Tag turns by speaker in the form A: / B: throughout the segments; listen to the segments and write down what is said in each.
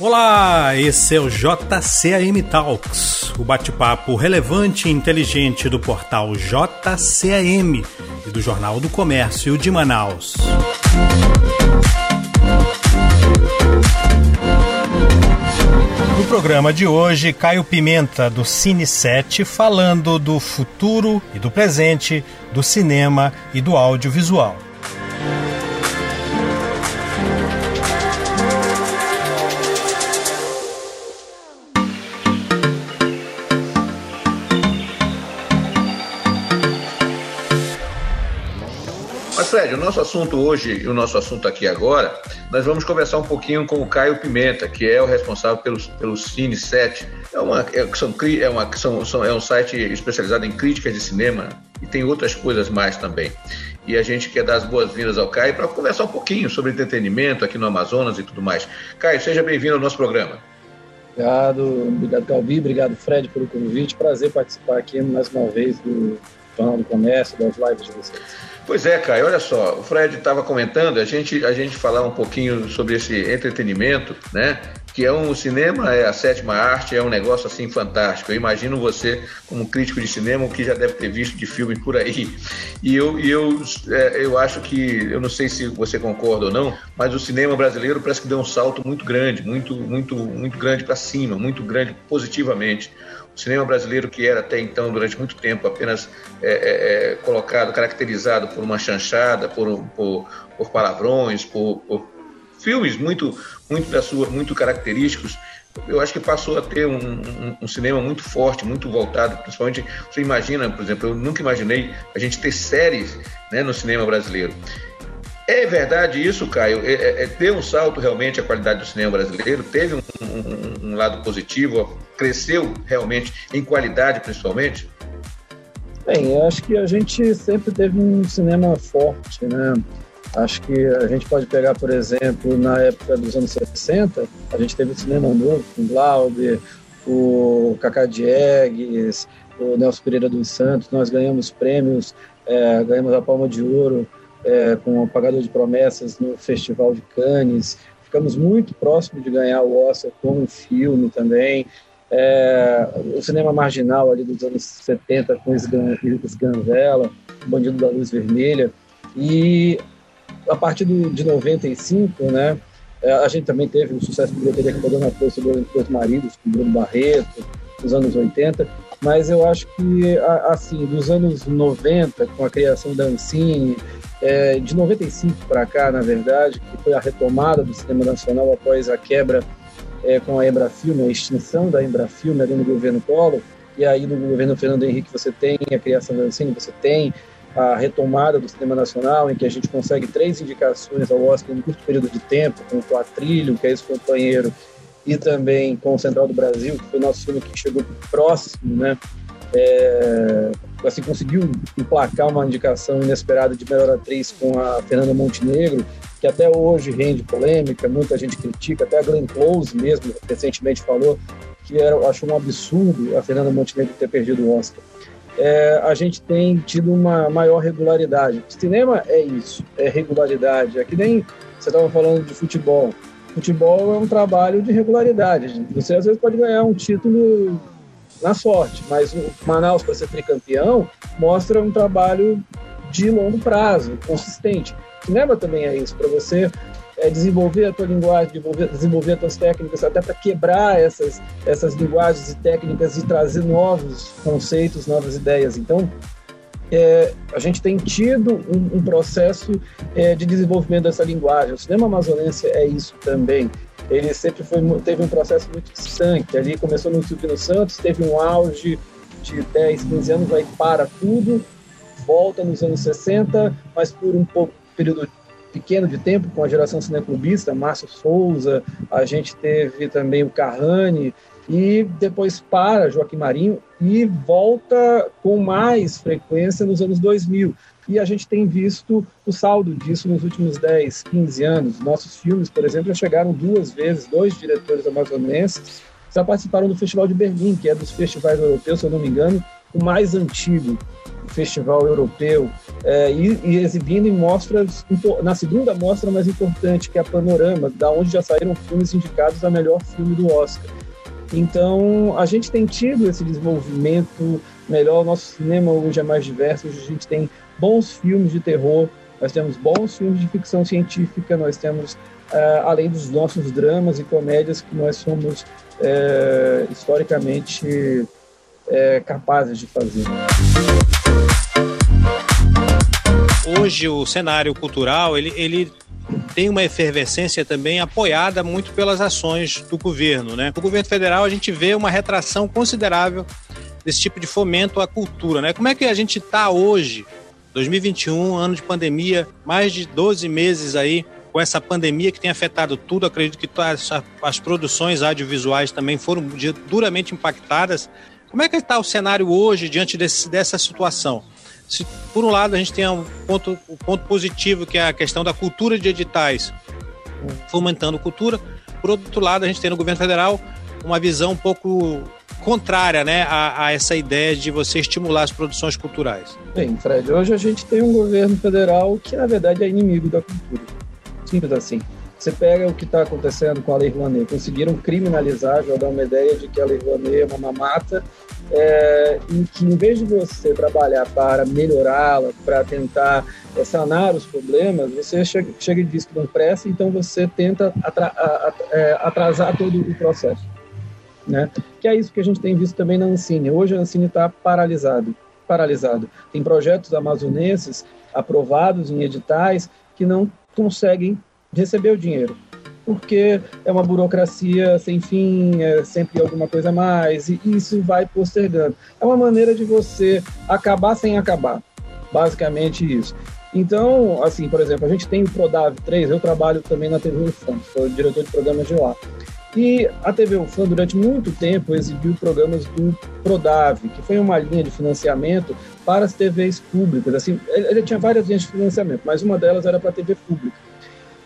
A: Olá, esse é o JCAM Talks, o bate-papo relevante e inteligente do portal JCAM e do Jornal do Comércio de Manaus. No programa de hoje, Caio Pimenta, do Cine 7, falando do futuro e do presente do cinema e do audiovisual.
B: Fred, o nosso assunto hoje e o nosso assunto aqui agora, nós vamos conversar um pouquinho com o Caio Pimenta, que é o responsável pelo, pelo Cine 7. É, uma, é, são, é, uma, são, são, é um site especializado em críticas de cinema e tem outras coisas mais também. E a gente quer dar as boas-vindas ao Caio para conversar um pouquinho sobre entretenimento aqui no Amazonas e tudo mais. Caio, seja bem-vindo ao nosso programa.
C: Obrigado, obrigado Calvi, obrigado Fred pelo convite. Prazer participar aqui mais uma vez do Jornal do Comércio, das lives de vocês.
B: Pois é, Caio, olha só, o Fred estava comentando, a gente, a gente falar um pouquinho sobre esse entretenimento, né? Que é um cinema, é a sétima arte, é um negócio assim fantástico. Eu imagino você, como crítico de cinema, o que já deve ter visto de filme por aí. E eu, eu, é, eu acho que, eu não sei se você concorda ou não, mas o cinema brasileiro parece que deu um salto muito grande, muito, muito, muito grande para cima, muito grande positivamente. O cinema brasileiro, que era até então, durante muito tempo, apenas é, é, é colocado, caracterizado por uma chanchada, por, por, por palavrões, por, por, filmes muito, muito, da sua, muito característicos, eu acho que passou a ter um, um, um, cinema muito forte, muito voltado, principalmente, você imagina, por exemplo, eu nunca imaginei a gente ter séries né, no cinema brasileiro. É verdade isso, Caio? É, é, é, deu um salto realmente a qualidade do cinema brasileiro? Teve um, um, um, lado positivo? Cresceu realmente em qualidade, principalmente?
C: Bem, eu acho que a gente sempre teve um cinema forte, né? Acho que a gente pode pegar, por exemplo, na época dos anos 60, a gente teve um cinema novo com Glauber, o Cacá Diegues, o Nelson Pereira dos Santos. Nós ganhamos prêmios, é, ganhamos a Palma de Ouro é, com o Pagador de Promessas no Festival de Cannes. Ficamos muito próximos de ganhar o Oscar como filme também. É, o cinema marginal ali dos anos 70 com Sganvela, o Bandido da Luz Vermelha. E a partir do, de 95, né, é, a gente também teve um sucesso de bilheteria que a na Força do Dois Maridos, com Bruno Barreto, nos anos 80, mas eu acho que, assim, dos anos 90, com a criação da Ancine, é, de 95 para cá, na verdade, que foi a retomada do cinema nacional após a quebra é, com a Embrafilme, a extinção da Embrafilme ali no governo Collor, e aí no governo Fernando Henrique você tem a criação da Ancine, você tem a retomada do cinema nacional, em que a gente consegue três indicações ao Oscar em um curto período de tempo, com o Quatrilho, que é esse companheiro, e também com o Central do Brasil, que foi o nosso filme que chegou próximo, né, é, assim, conseguiu emplacar uma indicação inesperada de melhor atriz com a Fernanda Montenegro, que até hoje rende polêmica, muita gente critica, até a Glenn Close mesmo recentemente falou que era, achou um absurdo a Fernanda Montenegro ter perdido o Oscar. É, a gente tem tido uma maior regularidade. Cinema é isso, é regularidade. É que nem você estava falando de futebol. Futebol é um trabalho de regularidade. Você às vezes pode ganhar um título na sorte, mas o Manaus, para ser tricampeão, mostra um trabalho de longo prazo, consistente. Cinema também é isso, para você é, desenvolver a tua linguagem, desenvolver, desenvolver as tuas técnicas, até para quebrar essas, essas linguagens e técnicas e trazer novos conceitos, novas ideias. Então, é, a gente tem tido um, um processo é, de desenvolvimento dessa linguagem. O cinema amazonense é isso também ele sempre foi, teve um processo muito distante. Ali começou no Silvio Santos, teve um auge de 10, 15 anos, aí para tudo, volta nos anos 60, mas por um pouco, período pequeno de tempo, com a geração cineclubista, Márcio Souza, a gente teve também o Carrani, e depois para Joaquim Marinho e volta com mais frequência nos anos 2000 e a gente tem visto o saldo disso nos últimos 10, 15 anos. Nossos filmes, por exemplo, já chegaram duas vezes, dois diretores amazonenses já participaram do Festival de Berlim, que é dos festivais europeus, se eu não me engano, o mais antigo festival europeu é, e, e, exibindo em mostras, na segunda mostra mais importante, que é a Panorama, da onde já saíram filmes indicados a melhor filme do Oscar. Então, a gente tem tido esse desenvolvimento melhor, o nosso cinema hoje é mais diverso, hoje a gente tem bons filmes de terror, nós temos bons filmes de ficção científica, nós temos, uh, além dos nossos dramas e comédias, que nós somos uh, historicamente capazes de fazer.
A: Hoje o cenário cultural ele, ele tem uma efervescência também apoiada muito pelas ações do governo. Né? No governo federal a gente vê uma retração considerável desse tipo de fomento à cultura. Né? Como é que a gente está hoje 2021, ano de pandemia, mais de 12 meses aí com essa pandemia que tem afetado tudo. Acredito que as, as produções audiovisuais também foram duramente impactadas. Como é que está o cenário hoje diante desse, dessa situação? Se, por um lado, a gente tem um ponto, um ponto positivo, que é a questão da cultura de editais, fomentando cultura. Por outro lado, a gente tem no governo federal uma visão um pouco contrária né, a, a, essa ideia de você estimular as produções culturais?
C: Bem, Fred, hoje a gente tem um governo federal que, na verdade, é inimigo da cultura. Simples assim. Você pega o que está acontecendo com a Lei Rouanet. Conseguiram criminalizar, jogar uma ideia de que a Lei Rouanet é uma mamata, é, em que, em vez de você trabalhar para melhorá-la, para tentar sanar os problemas, você chega, chega e diz que não presta, então você tenta é, atrasar todo o processo né? Que é isso que a gente tem visto também na Ancine. Hoje a Ancine está paralisado, paralisado. Tem projetos amazonenses aprovados em editais que não conseguem receber o dinheiro, porque é uma burocracia sem fim, é sempre alguma coisa a mais, e isso vai postergando. É uma maneira de você acabar sem acabar, basicamente isso. Então, assim, por exemplo, a gente tem o Prodav 3, eu trabalho também na TV UFAM, sou diretor de programas de lá. E a TV UFAM, durante muito tempo, exibiu programas do Prodav, que foi uma linha de financiamento para as TVs públicas. Assim, ele tinha várias linhas de financiamento, mas uma delas era para a TV pública.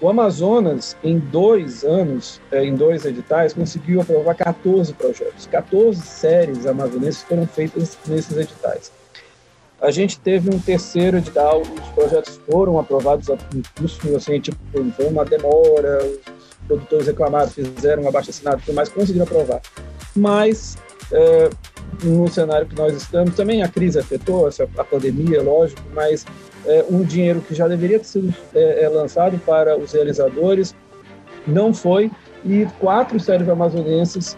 C: O Amazonas, em dois anos, é, em dois editais, conseguiu aprovar 14 projetos. 14 séries amazonenses foram feitas nesses editais. A gente teve um terceiro edital, os projetos foram aprovados a custo, assim, tipo, foi uma demora, produtores reclamaram, fizeram um abaixo-assinado e tudo mais, conseguiram aprovar. Mas, é, no cenário que nós estamos, também a crise afetou, a pandemia, lógico, mas é, um dinheiro que já deveria ter sido é, é lançado para os realizadores não foi, e quatro séries amazonenses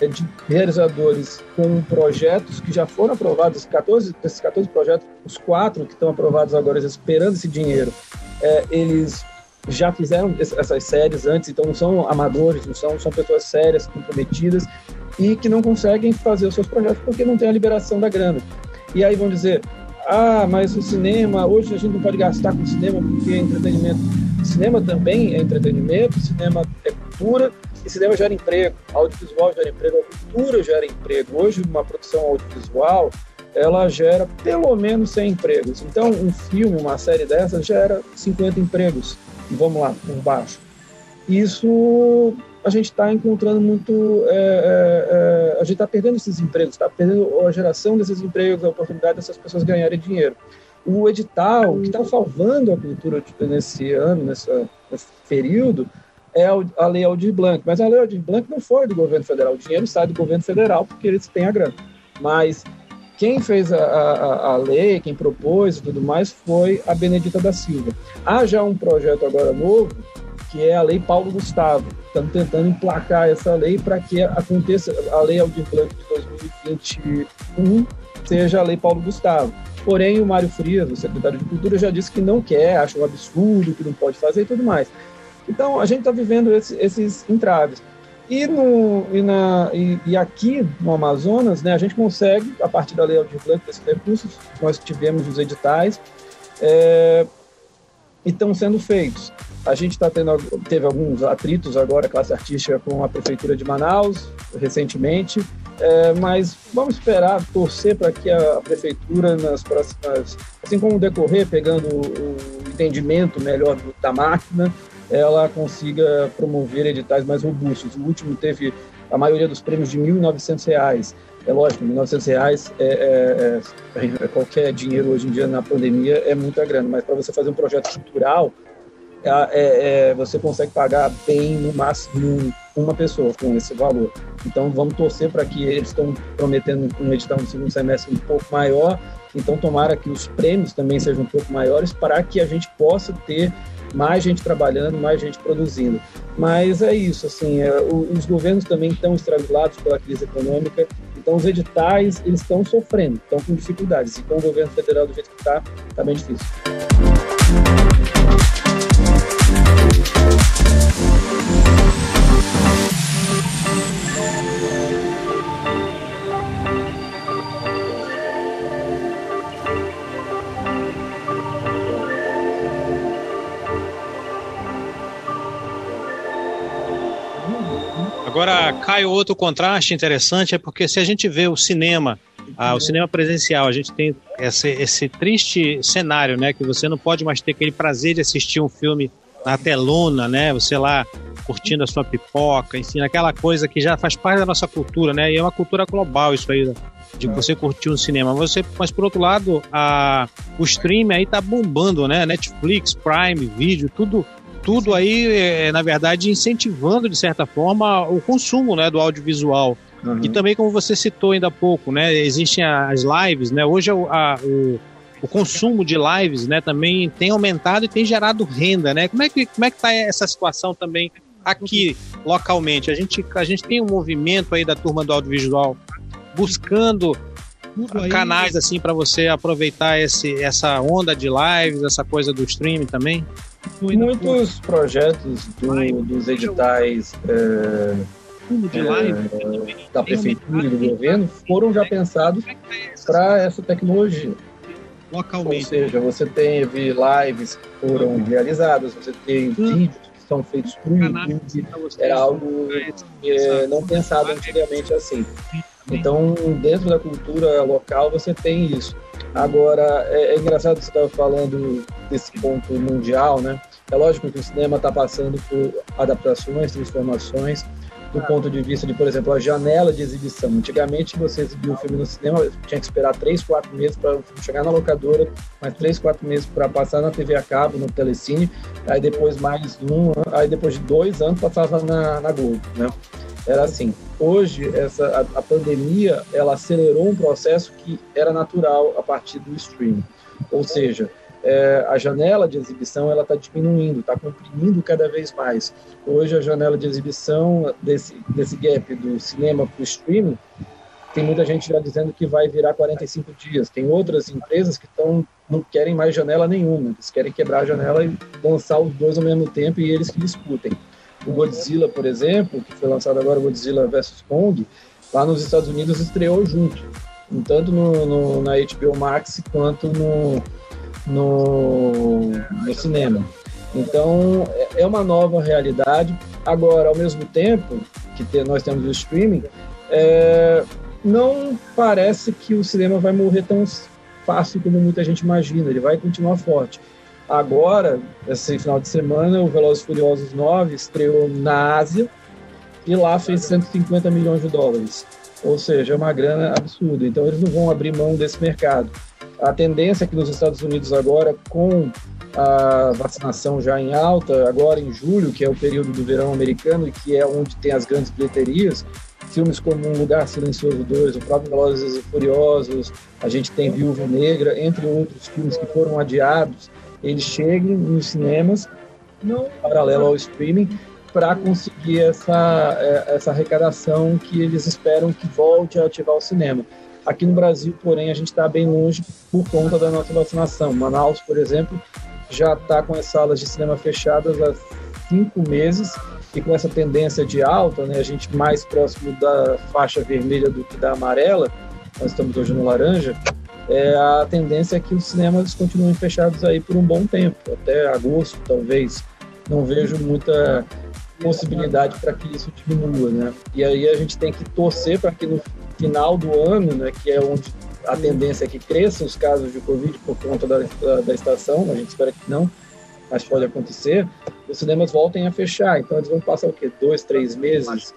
C: é, de realizadores com projetos que já foram aprovados, 14, esses 14 projetos, os quatro que estão aprovados agora, esperando esse dinheiro, é, eles já fizeram essas séries antes, então não são amadores, não são, são pessoas sérias, comprometidas e que não conseguem fazer os seus projetos porque não tem a liberação da grana. E aí vão dizer, ah, mas o cinema, hoje a gente não pode gastar com cinema porque é entretenimento. Cinema também é entretenimento, cinema é cultura e cinema gera emprego, audiovisual gera emprego, a cultura gera emprego. Hoje uma produção audiovisual ela gera pelo menos 100 empregos. Então, um filme, uma série dessa, gera 50 empregos vamos lá, por baixo. Isso a gente está encontrando muito. É, é, é, a gente está perdendo esses empregos, está perdendo a geração desses empregos, a oportunidade dessas pessoas ganharem dinheiro. O edital que está salvando a cultura nesse ano, nessa, nesse período, é a Lei Aldir Blanc. Mas a Lei Aldir Blanc não foi do governo federal. O dinheiro sai do governo federal porque eles têm a grana. Mas quem fez a, a, a, lei, quem propôs e tudo mais, foi a Benedita da Silva. Há já um projeto agora novo, que é a Lei Paulo Gustavo. Estamos tentando emplacar essa lei para que aconteça a Lei Aldir Blanc de 2021 seja a Lei Paulo Gustavo. Porém, o Mário Frias, o secretário de Cultura, já disse que não quer, acha um absurdo, que não pode fazer e tudo mais. Então, a gente está vivendo esse, esses entraves. E, no, e, na, e, e, aqui no Amazonas, né, a gente consegue, a partir da Lei Aldir Blanc, desses recursos, nós tivemos os editais, é, e estão sendo feitos. A gente tá tendo, teve alguns atritos agora, classe artística, com a Prefeitura de Manaus, recentemente, é, mas vamos esperar, torcer para que a Prefeitura, nas próximas, assim como decorrer, pegando o, entendimento melhor da máquina, ela consiga promover editais mais robustos. O último teve a maioria dos prêmios de R$ 1.900. É lógico, 900 reais é, é, é, é, qualquer dinheiro hoje em dia na pandemia é muita grana, mas para você fazer um projeto cultural, é, é, você consegue pagar bem no máximo uma pessoa com esse valor. Então vamos torcer para que eles estão prometendo um edital no segundo semestre um pouco maior. Então tomara que os prêmios também sejam um pouco maiores para que a gente possa ter mais gente trabalhando, mais gente produzindo. Mas é isso, assim, é, os governos também estão estrangulados pela crise econômica, então os editais eles estão sofrendo, estão com dificuldades. Então o governo federal do jeito que está, está bem difícil.
A: Agora, cai outro contraste interessante, é porque se a gente vê o cinema, ah, o cinema presencial, a gente tem esse, esse triste cenário, né? Que você não pode mais ter aquele prazer de assistir um filme na telona, né? Você lá curtindo a sua pipoca, enfim, aquela coisa que já faz parte da nossa cultura, né? E é uma cultura global isso aí, de você curtir um cinema. Você, mas por outro lado, a, o stream aí tá bombando, né? Netflix, Prime, vídeo, tudo tudo aí, é, na verdade, incentivando, de certa forma, o consumo né, do audiovisual. Uhum. E também, como você citou ainda há pouco, né, existem as lives, né? Hoje a, a, o, o consumo de lives né, também tem aumentado e tem gerado renda, né? Como é que como é que está essa situação também aqui localmente? A gente, a gente tem um movimento aí da turma do audiovisual buscando canais assim para você aproveitar esse, essa onda de lives, essa coisa do streaming também?
C: Muitos projetos do, dos editais é, é, da prefeitura e do governo foram já pensados para essa tecnologia. Localmente. Ou seja, você teve lives que foram realizadas, você tem hum. vídeos que são feitos para o YouTube, era algo é, não pensado antigamente assim. Então, dentro da cultura local, você tem isso. Agora, é, é engraçado que você estava falando desse ponto mundial, né? É lógico que o cinema está passando por adaptações, transformações, do ponto de vista de, por exemplo, a janela de exibição. Antigamente, você exibia um filme no cinema, tinha que esperar três, quatro meses para chegar na locadora, mais três, quatro meses para passar na TV a cabo, no Telecine, aí depois mais um, aí depois de dois anos passava na, na Globo, né? Era assim. Hoje, essa, a, a pandemia, ela acelerou um processo que era natural a partir do streaming. Ou seja, é, a janela de exibição ela está diminuindo, está comprimindo cada vez mais. Hoje a janela de exibição desse, desse gap do cinema para o streaming tem muita gente já dizendo que vai virar 45 dias. Tem outras empresas que estão não querem mais janela nenhuma, eles querem quebrar a janela e lançar os dois ao mesmo tempo e eles que disputem. O Godzilla, por exemplo, que foi lançado agora, Godzilla vs Kong, lá nos Estados Unidos estreou junto, tanto no, no na HBO Max quanto no, no, no cinema. Então, é, é uma nova realidade. Agora, ao mesmo tempo que nós temos o streaming, é, não parece que o cinema vai morrer tão fácil como muita gente imagina. Ele vai continuar forte. Agora, esse final de semana, o Velozes Furiosos 9 estreou na Ásia e lá fez 150 milhões de dólares. Ou seja, é uma grana absurda. Então, eles não vão abrir mão desse mercado. A tendência que nos Estados Unidos agora, com a vacinação já em alta, agora em julho, que é o período do verão americano e que é onde tem as grandes bilheterias, filmes como Um Lugar Silencioso 2, o próprio Velozes e Furiosos, a gente tem Viúva Negra, entre outros filmes que foram adiados, eles cheguem nos cinemas, não paralelo ao streaming, para conseguir essa, é, essa arrecadação que eles esperam que volte a ativar o cinema. Aqui no Brasil, porém, a gente está bem longe por conta da nossa vacinação. Manaus, por exemplo, já está com as salas de cinema fechadas há cinco meses e com essa tendência de alta, né, a gente mais próximo da faixa vermelha do que da amarela, nós estamos hoje no laranja, é, a tendência é que os cinemas continuem fechados aí por um bom tempo, até agosto talvez. Não vejo muita possibilidade para que isso diminua, né? E aí a gente tem que torcer para que no final do ano, né, que é onde a tendência é que cresçam os casos de Covid por conta da, da, da, estação, a gente espera que não, mas pode acontecer, os cinemas voltem a fechar. Então eles vão passar o quê? Dois, três meses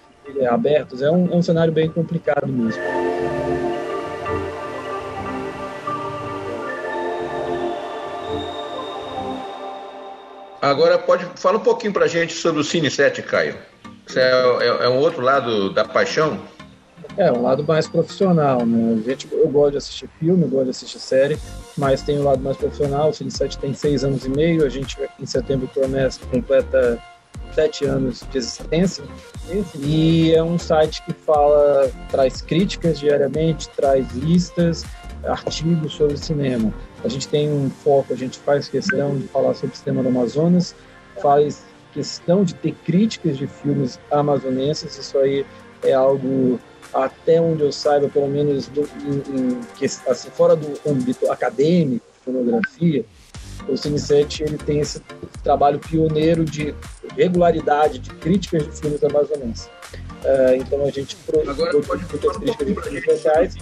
C: abertos? É um, é um cenário bem complicado mesmo.
B: Agora pode fala um pouquinho para gente sobre o Cine 7, Caio. Isso é, é, é, um outro lado da paixão?
C: É, um lado mais profissional, né? A gente, eu gosto de assistir filme, eu gosto de assistir série, mas tem um lado mais profissional. O Cine 7 tem seis anos e meio, a gente em setembro promessa completa sete anos de existência. E é um site que fala, traz críticas diariamente, traz listas, artigos sobre cinema. A gente tem um foco, a gente faz questão de falar sobre o cinema do Amazonas, faz questão de ter críticas de filmes amazonenses, isso aí é algo até onde eu saiba, pelo menos do, em, em, assim, fora do âmbito acadêmico, fotografia, o Cine 7 ele tem esse trabalho pioneiro de regularidade de críticas de filmes amazonenses. Uh, então a gente produz críticas de filmes locais,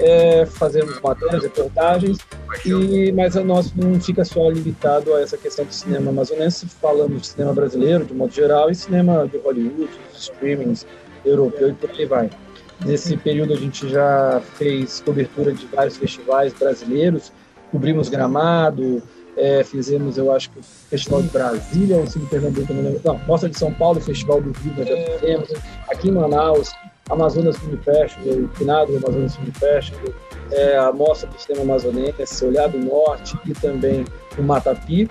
C: é, fazemos matérias, reportagens, e, mas a nosso não fica só limitado a essa questão do cinema amazonense, falamos de cinema brasileiro de modo geral e cinema de Hollywood, streamings europeu e por aí vai. Nesse período a gente já fez cobertura de vários festivais brasileiros, cobrimos Gramado, é, fizemos, eu acho que o Festival de Brasília, o Cine Pernambuco, não lembro. Não, Mostra de São Paulo, Festival do Rio, nós já fizemos. Aqui em Manaus, Amazonas Film Festival, o finado Amazonas Film Festival, é, a Mostra do Cinema Amazonense, Olhar do Norte e também o Matapi.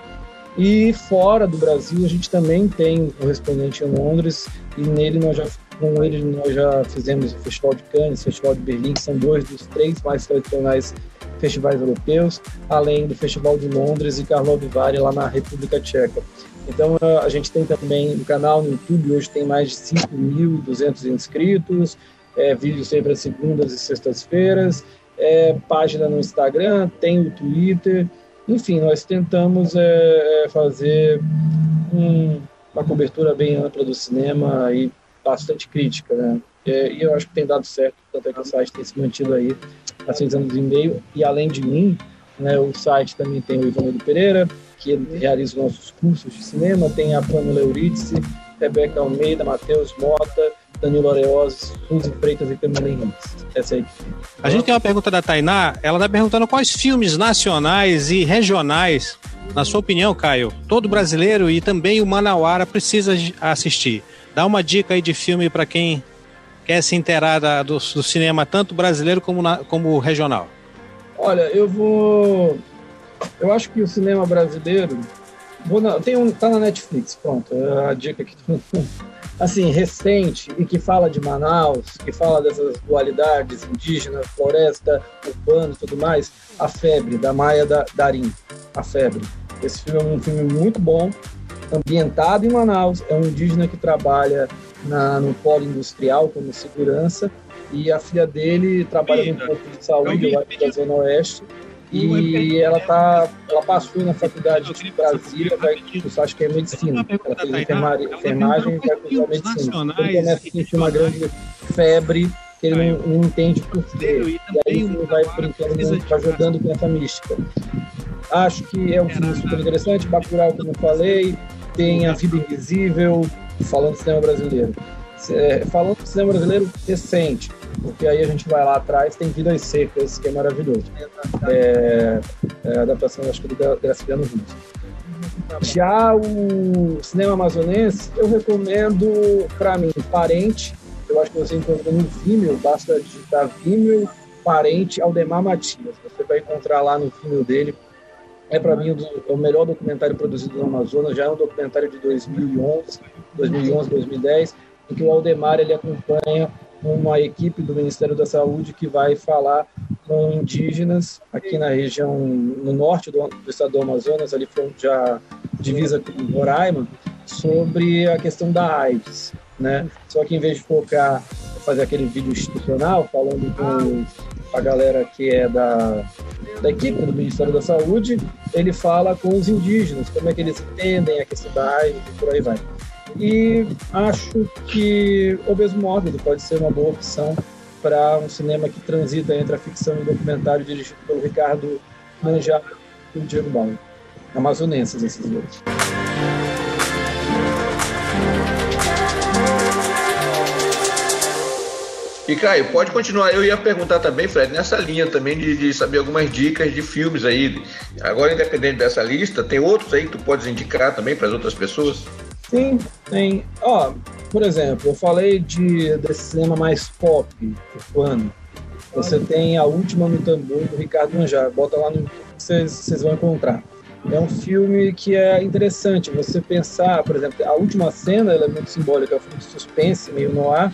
C: E fora do Brasil, a gente também tem um correspondente em Londres, e nele nós já, com ele nós já fizemos o Festival de Cannes, o Festival de Berlim, que são dois dos três mais tradicionais festivais europeus, além do Festival de Londres e Karlovy Vary lá na República Tcheca. Então a gente tem também um canal no YouTube, hoje tem mais de 5.200 inscritos, é, vídeos sempre às segundas e sextas-feiras, é, página no Instagram, tem o Twitter, enfim, nós tentamos é, é fazer um, uma cobertura bem ampla do cinema e bastante crítica, né? É, e eu acho que tem dado certo, tanto é que o site tem se mantido aí há seis anos e meio. E além de mim, né, o site também tem o Ivanildo Pereira, que realiza os nossos cursos de cinema, tem a Pamela Euridice, Rebeca Almeida, Matheus Mota, Danilo Areosi, Suzy Freitas e Camila Henriques. Essa aí.
A: A gente tem uma pergunta da Tainá, ela está perguntando quais filmes nacionais e regionais, na sua opinião, Caio, todo brasileiro e também o Manauara precisa assistir. Dá uma dica aí de filme para quem quer se inteirar da, do, do, cinema, tanto brasileiro como, na, como regional?
C: Olha, eu vou. Eu acho que o cinema brasileiro. Vou na, tem um, tá na Netflix, pronto. É a dica que assim, recente e que fala de Manaus, que fala dessas dualidades indígena, floresta, urbano e tudo mais, A Febre, da Maia da, Darim. A Febre. Esse filme é um filme muito bom, ambientado em Manaus, é um indígena que trabalha na, no polo industrial como segurança e a filha dele trabalha no posto de saúde lá da Zona Oeste e ela tá ela? passou na faculdade de Brasília vai cursar acho que é medicina. Ela fez enfermagem, enfermagem e vai cursar medicina. ele começa a sentir uma grande febre que ele não, não entende por quê. e aí ele vai brincando vai jogando com essa mística. Acho que é um filme super interessante Bacurau como eu falei tem A Vida Invisível falando do cinema brasileiro. É, falando do cinema brasileiro recente, porque aí a gente vai lá atrás, tem Vidas Secas, que é maravilhoso. É, é adaptação, acho que do Graciliano Ramos. Já o cinema amazonense, eu recomendo, para mim, Parente. Eu acho que você encontra no Vimeo, basta digitar Vimeo Parente Aldemar Matias. Você vai encontrar lá no Vimeo dele é para mim o, melhor documentário produzido no Amazonas, já é um documentário de 2011, 2011, 2010, em que o Aldemar ele acompanha uma equipe do Ministério da Saúde que vai falar com indígenas aqui na região, no norte do, do estado do Amazonas, ali já divisa com Roraima, sobre a questão da AIDS, né? Só que em vez de focar fazer aquele vídeo institucional falando com a galera que é da da equipe do Ministério da Saúde, ele fala com os indígenas, como é que eles entendem a questão da AIDS e por aí vai. E acho que o mesmo módulo pode ser uma boa opção para um cinema que transita entre a ficção e o documentário dirigido pelo Ricardo Manjaro e o Diego Bauer. Amazonenses esses dois.
B: E Caio, pode continuar. Eu ia perguntar também, Fred, nessa linha também de, de, saber algumas dicas de filmes aí. Agora, independente dessa lista, tem outros aí que tu podes indicar também para as outras pessoas?
C: Sim, tem. Ó, por exemplo, eu falei de, desse cinema mais pop, urbano. Você tem A Última no Tambor, do Ricardo Manjar. Bota lá no que vocês vão encontrar. É um filme que é interessante você pensar, por exemplo, a última cena ela é muito simbólica, é um filme de suspense, meio no ar,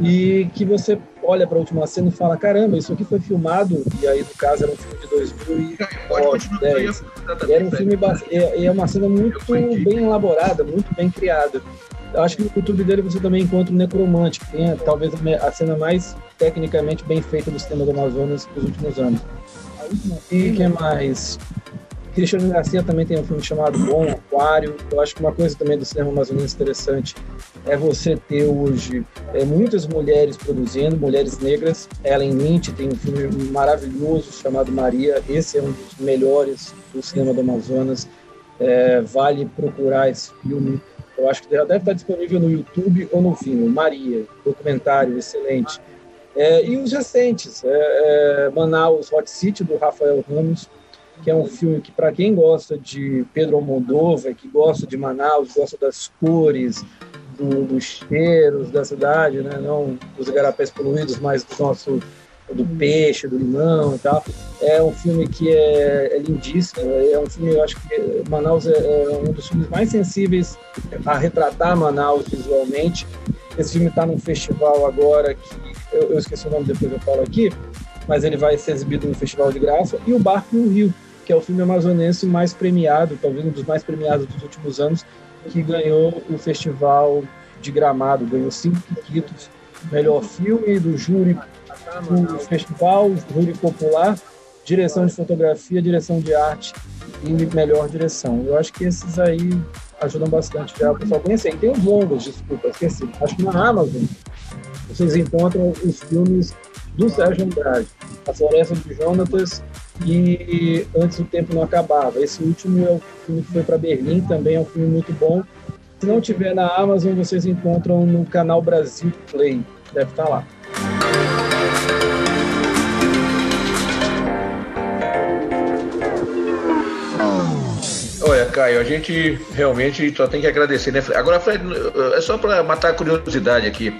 C: e que você olha para a última cena e fala, caramba, isso aqui foi filmado, e aí no caso era um filme de 2010. Era um filme, é, é uma cena muito bem elaborada, muito bem criada. Eu acho que no YouTube dele você também encontra o Necromante, que tem talvez a cena mais tecnicamente bem feita do cinema do Amazonas dos últimos anos. E que mais? Cristiano Garcia também tem um filme chamado Bom Aquário. Eu acho que uma coisa também do cinema amazonense interessante é você ter hoje é, muitas mulheres produzindo, mulheres negras. Ellen Lynch tem um filme maravilhoso chamado Maria. Esse é um dos melhores do cinema do Amazonas. É, vale procurar esse filme. Eu acho que já deve estar disponível no YouTube ou no filme. Maria, documentário excelente. É, e os recentes, é, é Manaus Hot City, do Rafael Ramos, que é um filme que, para quem gosta de Pedro Almodóvar, que gosta de Manaus, gosta das cores, do, dos cheiros da cidade, né? não dos igarapés poluídos, mas do nosso do peixe, do limão e tal. É um filme que é, é lindíssimo. É um filme, eu acho que Manaus é, é, um dos filmes mais sensíveis a retratar Manaus visualmente. Esse filme está num festival agora que eu, eu, esqueci o nome, depois eu falo aqui, mas ele vai ser exibido no Festival de Graça. E o Barco no Rio, que é o filme amazonense mais premiado, talvez um dos mais premiados dos últimos anos, que ganhou o Festival de Gramado, ganhou cinco títulos, melhor filme do júri do festival, júri popular, direção de fotografia, direção de arte e melhor direção. Eu acho que esses aí ajudam bastante já o pessoal conhecer. E tem os longos, desculpa, esqueci. Acho que na Amazon vocês encontram os filmes do Sérgio Andrade, A Floresta de Jonatas e Antes o Tempo Não Acabava. Esse último é o filme que foi para Berlim, também é um filme muito bom. Se não tiver na Amazon, vocês encontram no canal Brasil Play. Deve estar tá lá.
B: Olha, Caio, a gente realmente só tem que agradecer, né? Agora, Fred, é só para matar a curiosidade aqui.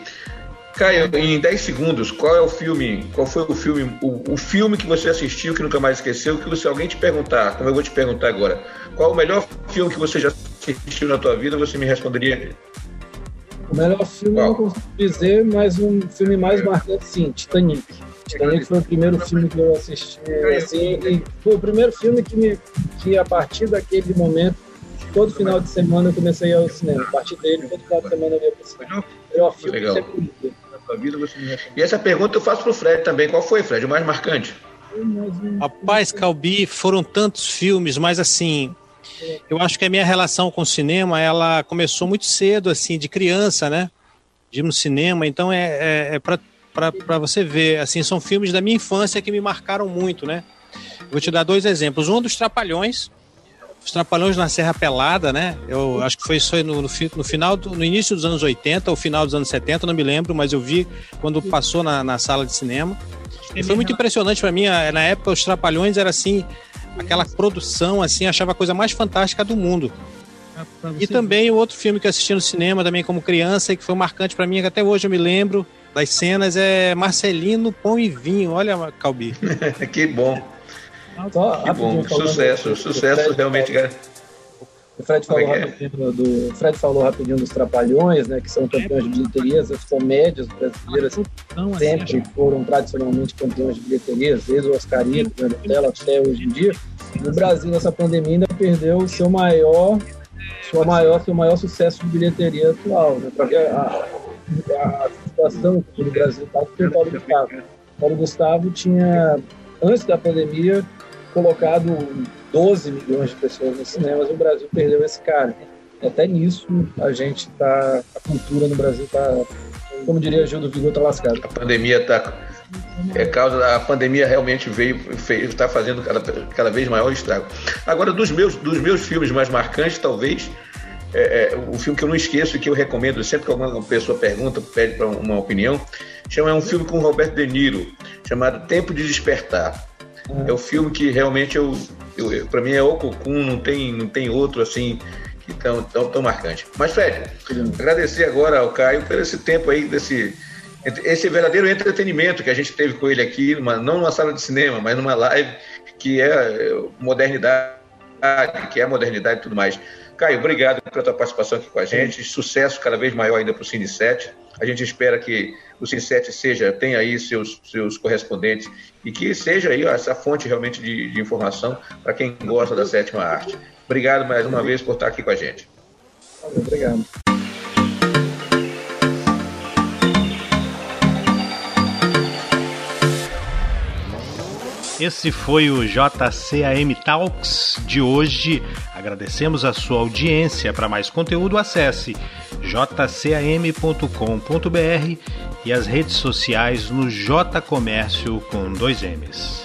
B: Caio, em 10 segundos, qual é o filme, qual foi o filme, o, o, filme que você assistiu que nunca mais esqueceu, que se alguém te perguntar, como eu vou te perguntar agora, qual é o melhor filme que você já assistiu na tua vida, você me responderia?
C: O melhor filme qual? eu não consigo dizer, mas um filme mais marcante, sim, Titanic. Titanic foi o primeiro filme que eu assisti, assim, e foi o primeiro filme que, me, que a partir daquele momento todo final de semana eu comecei ao cinema. A partir dele, todo final de semana eu ia para o cinema. Melhor filme
B: Legal. Sua vida você me E essa pergunta eu faço para o Fred também. Qual foi, Fred, o mais marcante?
A: Rapaz, Calbi, foram tantos filmes, mas assim, eu acho que a minha relação com o cinema, ela começou muito cedo, assim, de criança, né? De ir no cinema, então é, é, é para você ver, assim, são filmes da minha infância que me marcaram muito, né? Vou te dar dois exemplos. Um dos Trapalhões, os Trapalhões na Serra Pelada, né? Eu acho que foi isso no, no, no, final, do, no início dos anos 80 ou final dos anos 70, não me lembro, mas eu vi quando passou na, na sala de cinema. E foi muito impressionante para mim. Na época, os Trapalhões era assim, aquela produção, assim, achava a coisa mais fantástica do mundo. E também o outro filme que eu assisti no cinema também como criança e que foi marcante para mim, que até hoje eu me lembro das cenas, é Marcelino Pão e Vinho. Olha, Calbi.
B: que bom. Só que bom, sucesso, sucesso Fred, realmente.
C: O Fred falou, é, é rapidinho do, Fred falou rapidinho dos Trapalhões, né, que são campeões de bilheterias, as comédias brasileiras então, assim, sempre foram tradicionalmente campeões de bilheterias, desde o Oscarito, né, tela até hoje em dia. No Brasil, nessa pandemia, ainda perdeu o seu maior, sua maior, seu maior sucesso de bilheteria atual, né, porque a, a, a situação que o Brasil está foi o Paulo Gustavo. Paulo Gustavo tinha, antes da pandemia, colocado 12 milhões de pessoas nos cinemas, o Brasil perdeu esse cara. Até nisso a gente está, a cultura no Brasil está, como diria Gil do Vigor, está lascado.
B: A pandemia está é causa a pandemia realmente veio está fazendo cada, cada vez maior estrago. Agora dos meus dos meus filmes mais marcantes talvez é, é, um filme que eu não esqueço e que eu recomendo sempre que alguma pessoa pergunta, pede para uma opinião, chama é um filme com o Roberto De Niro, chamado Tempo de Despertar. É um filme que realmente eu, eu para mim é o Cocum, não tem, não tem outro assim que tão, tão, tão marcante. Mas Fred, uhum. agradecer agora ao Caio por esse tempo aí desse esse verdadeiro entretenimento que a gente teve com ele aqui, numa, não numa sala de cinema, mas numa live que é modernidade, que é modernidade e tudo mais. Caio, obrigado pela tua participação aqui com a gente. Sucesso cada vez maior ainda para o Cine 7. A gente espera que o Cine 7 seja, tenha aí seus, seus correspondentes e que seja aí ó, essa fonte realmente de, de informação para quem gosta da sétima arte. Obrigado mais uma vez por estar aqui com a gente.
C: Obrigado.
D: Esse foi o JCAM Talks de hoje. Agradecemos a sua audiência. Para mais conteúdo, acesse jcam.com.br e as redes sociais no J Comércio com dois M's.